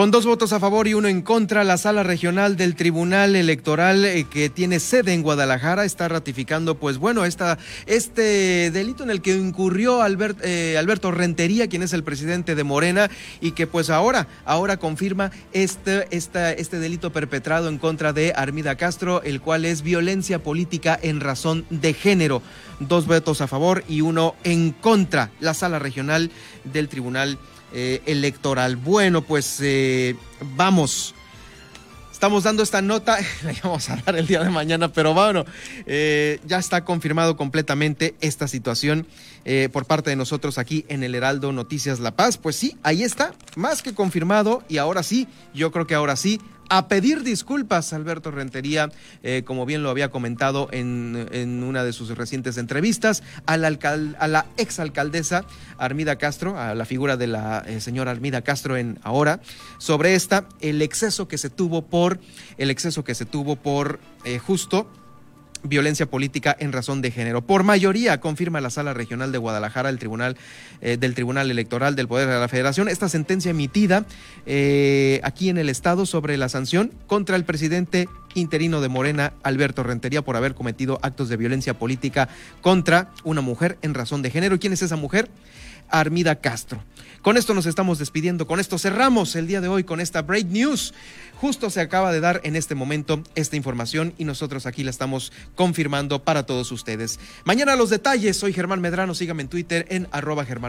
Con dos votos a favor y uno en contra, la sala regional del Tribunal Electoral eh, que tiene sede en Guadalajara está ratificando, pues bueno, este delito en el que incurrió eh, Alberto Rentería, quien es el presidente de Morena, y que pues ahora, ahora confirma este, este delito perpetrado en contra de Armida Castro, el cual es violencia política en razón de género. Dos votos a favor y uno en contra. La sala regional del Tribunal eh, electoral. Bueno, pues eh, vamos. Estamos dando esta nota, la vamos a dar el día de mañana, pero bueno, eh, ya está confirmado completamente esta situación eh, por parte de nosotros aquí en el Heraldo Noticias La Paz. Pues sí, ahí está, más que confirmado y ahora sí, yo creo que ahora sí a pedir disculpas, Alberto Rentería, eh, como bien lo había comentado en, en, una de sus recientes entrevistas, a la, exalcaldesa Armida Castro, a la figura de la eh, señora Armida Castro en ahora, sobre esta, el exceso que se tuvo por, el exceso que se tuvo por eh, justo violencia política en razón de género. Por mayoría, confirma la Sala Regional de Guadalajara, el Tribunal eh, del Tribunal Electoral del Poder de la Federación, esta sentencia emitida eh, aquí en el Estado sobre la sanción contra el presidente interino de Morena, Alberto Rentería, por haber cometido actos de violencia política contra una mujer en razón de género. ¿Quién es esa mujer? Armida Castro. Con esto nos estamos despidiendo, con esto cerramos el día de hoy con esta Break News. Justo se acaba de dar en este momento esta información y nosotros aquí la estamos confirmando para todos ustedes. Mañana los detalles, soy Germán Medrano, sígame en Twitter en arroba Germán